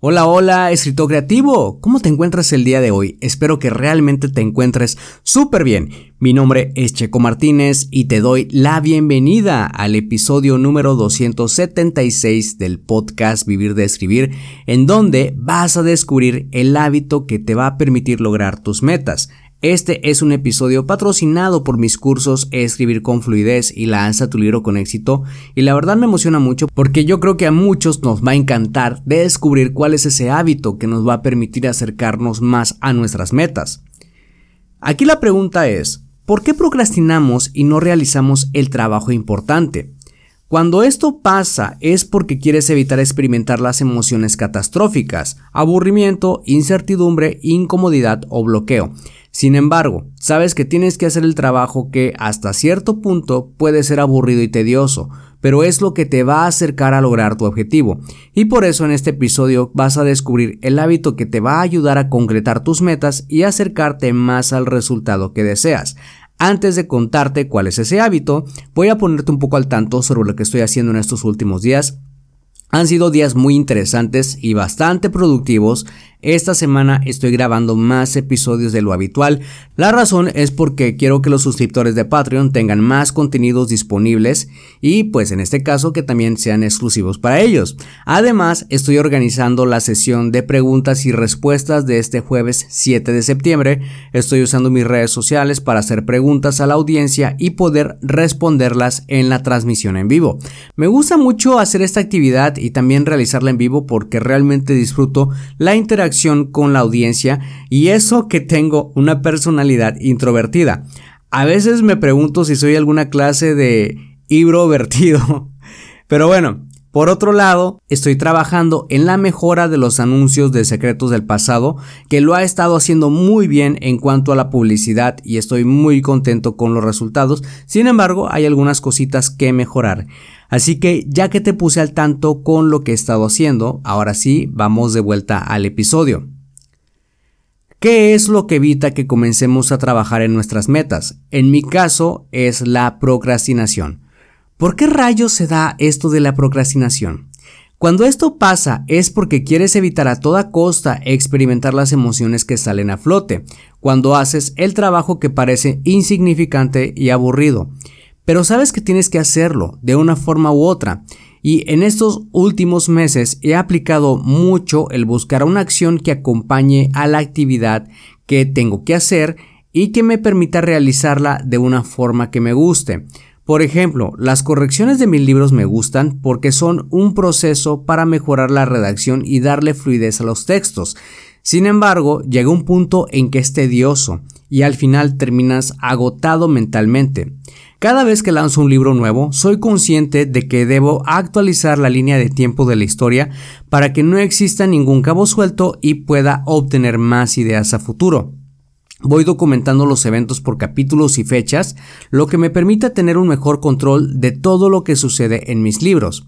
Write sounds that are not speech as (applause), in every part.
Hola, hola, escritor creativo. ¿Cómo te encuentras el día de hoy? Espero que realmente te encuentres súper bien. Mi nombre es Checo Martínez y te doy la bienvenida al episodio número 276 del podcast Vivir de Escribir, en donde vas a descubrir el hábito que te va a permitir lograr tus metas. Este es un episodio patrocinado por mis cursos Escribir con fluidez y lanza tu libro con éxito y la verdad me emociona mucho porque yo creo que a muchos nos va a encantar descubrir cuál es ese hábito que nos va a permitir acercarnos más a nuestras metas. Aquí la pregunta es, ¿por qué procrastinamos y no realizamos el trabajo importante? Cuando esto pasa es porque quieres evitar experimentar las emociones catastróficas, aburrimiento, incertidumbre, incomodidad o bloqueo. Sin embargo, sabes que tienes que hacer el trabajo que hasta cierto punto puede ser aburrido y tedioso, pero es lo que te va a acercar a lograr tu objetivo. Y por eso en este episodio vas a descubrir el hábito que te va a ayudar a concretar tus metas y acercarte más al resultado que deseas. Antes de contarte cuál es ese hábito, voy a ponerte un poco al tanto sobre lo que estoy haciendo en estos últimos días. Han sido días muy interesantes y bastante productivos esta semana estoy grabando más episodios de lo habitual. La razón es porque quiero que los suscriptores de Patreon tengan más contenidos disponibles y pues en este caso que también sean exclusivos para ellos. Además, estoy organizando la sesión de preguntas y respuestas de este jueves 7 de septiembre. Estoy usando mis redes sociales para hacer preguntas a la audiencia y poder responderlas en la transmisión en vivo. Me gusta mucho hacer esta actividad y también realizarla en vivo porque realmente disfruto la interacción con la audiencia y eso que tengo una personalidad introvertida. A veces me pregunto si soy alguna clase de vertido. (laughs) Pero bueno, por otro lado, estoy trabajando en la mejora de los anuncios de secretos del pasado, que lo ha estado haciendo muy bien en cuanto a la publicidad y estoy muy contento con los resultados. Sin embargo, hay algunas cositas que mejorar. Así que ya que te puse al tanto con lo que he estado haciendo, ahora sí, vamos de vuelta al episodio. ¿Qué es lo que evita que comencemos a trabajar en nuestras metas? En mi caso es la procrastinación. ¿Por qué rayos se da esto de la procrastinación? Cuando esto pasa es porque quieres evitar a toda costa experimentar las emociones que salen a flote, cuando haces el trabajo que parece insignificante y aburrido pero sabes que tienes que hacerlo de una forma u otra. Y en estos últimos meses he aplicado mucho el buscar una acción que acompañe a la actividad que tengo que hacer y que me permita realizarla de una forma que me guste. Por ejemplo, las correcciones de mis libros me gustan porque son un proceso para mejorar la redacción y darle fluidez a los textos. Sin embargo, llega un punto en que es tedioso y al final terminas agotado mentalmente. Cada vez que lanzo un libro nuevo, soy consciente de que debo actualizar la línea de tiempo de la historia para que no exista ningún cabo suelto y pueda obtener más ideas a futuro. Voy documentando los eventos por capítulos y fechas, lo que me permite tener un mejor control de todo lo que sucede en mis libros.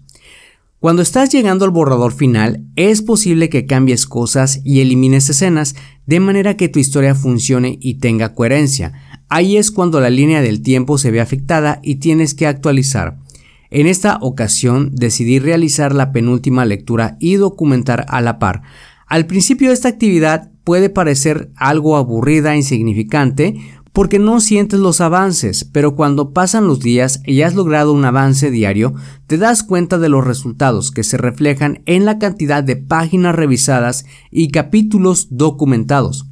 Cuando estás llegando al borrador final, es posible que cambies cosas y elimines escenas de manera que tu historia funcione y tenga coherencia. Ahí es cuando la línea del tiempo se ve afectada y tienes que actualizar. En esta ocasión decidí realizar la penúltima lectura y documentar a la par. Al principio esta actividad puede parecer algo aburrida e insignificante porque no sientes los avances, pero cuando pasan los días y has logrado un avance diario, te das cuenta de los resultados que se reflejan en la cantidad de páginas revisadas y capítulos documentados.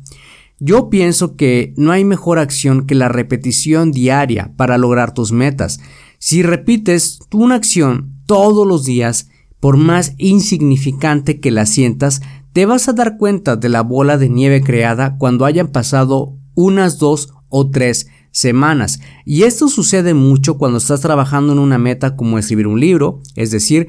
Yo pienso que no hay mejor acción que la repetición diaria para lograr tus metas. Si repites una acción todos los días, por más insignificante que la sientas, te vas a dar cuenta de la bola de nieve creada cuando hayan pasado unas dos o tres semanas. Y esto sucede mucho cuando estás trabajando en una meta como escribir un libro, es decir,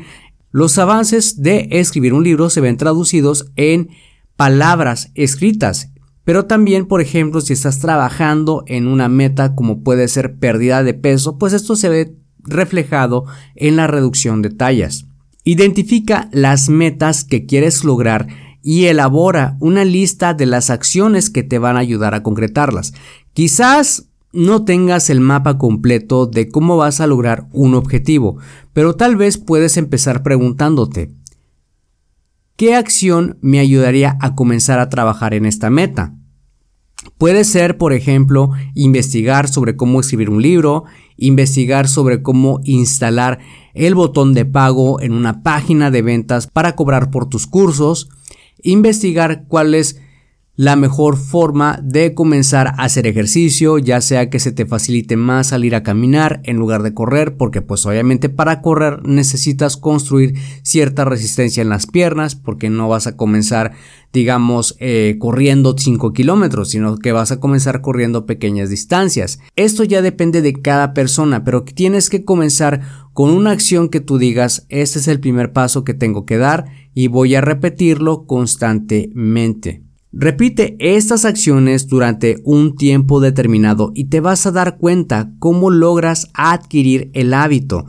los avances de escribir un libro se ven traducidos en palabras escritas. Pero también, por ejemplo, si estás trabajando en una meta como puede ser pérdida de peso, pues esto se ve reflejado en la reducción de tallas. Identifica las metas que quieres lograr y elabora una lista de las acciones que te van a ayudar a concretarlas. Quizás no tengas el mapa completo de cómo vas a lograr un objetivo, pero tal vez puedes empezar preguntándote, ¿qué acción me ayudaría a comenzar a trabajar en esta meta? Puede ser, por ejemplo, investigar sobre cómo escribir un libro, investigar sobre cómo instalar el botón de pago en una página de ventas para cobrar por tus cursos, investigar cuál es la mejor forma de comenzar a hacer ejercicio, ya sea que se te facilite más salir a caminar en lugar de correr, porque pues obviamente para correr necesitas construir cierta resistencia en las piernas, porque no vas a comenzar, digamos, eh, corriendo 5 kilómetros, sino que vas a comenzar corriendo pequeñas distancias. Esto ya depende de cada persona, pero tienes que comenzar con una acción que tú digas, este es el primer paso que tengo que dar y voy a repetirlo constantemente. Repite estas acciones durante un tiempo determinado y te vas a dar cuenta cómo logras adquirir el hábito.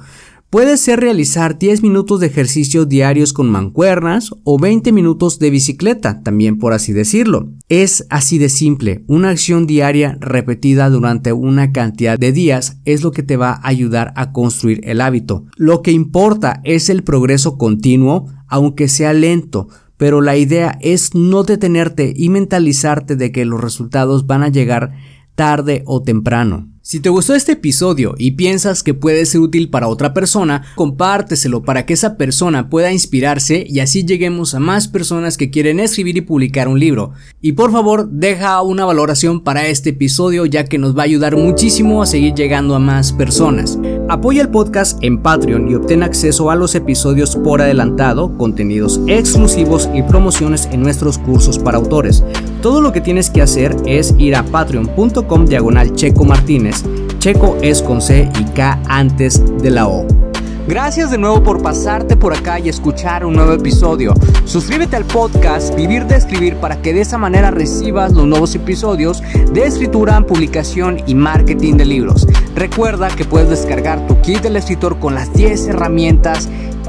Puede ser realizar 10 minutos de ejercicio diarios con mancuernas o 20 minutos de bicicleta, también por así decirlo. Es así de simple, una acción diaria repetida durante una cantidad de días es lo que te va a ayudar a construir el hábito. Lo que importa es el progreso continuo, aunque sea lento, pero la idea es no detenerte y mentalizarte de que los resultados van a llegar tarde o temprano. Si te gustó este episodio y piensas que puede ser útil para otra persona, compárteselo para que esa persona pueda inspirarse y así lleguemos a más personas que quieren escribir y publicar un libro. Y por favor, deja una valoración para este episodio ya que nos va a ayudar muchísimo a seguir llegando a más personas. Apoya el podcast en Patreon y obtén acceso a los episodios por adelantado, contenidos exclusivos y promociones en nuestros cursos para autores. Todo lo que tienes que hacer es ir a patreon.com diagonal checo Checo es con C y K antes de la O. Gracias de nuevo por pasarte por acá y escuchar un nuevo episodio. Suscríbete al podcast Vivir de Escribir para que de esa manera recibas los nuevos episodios de escritura, publicación y marketing de libros. Recuerda que puedes descargar tu kit del escritor con las 10 herramientas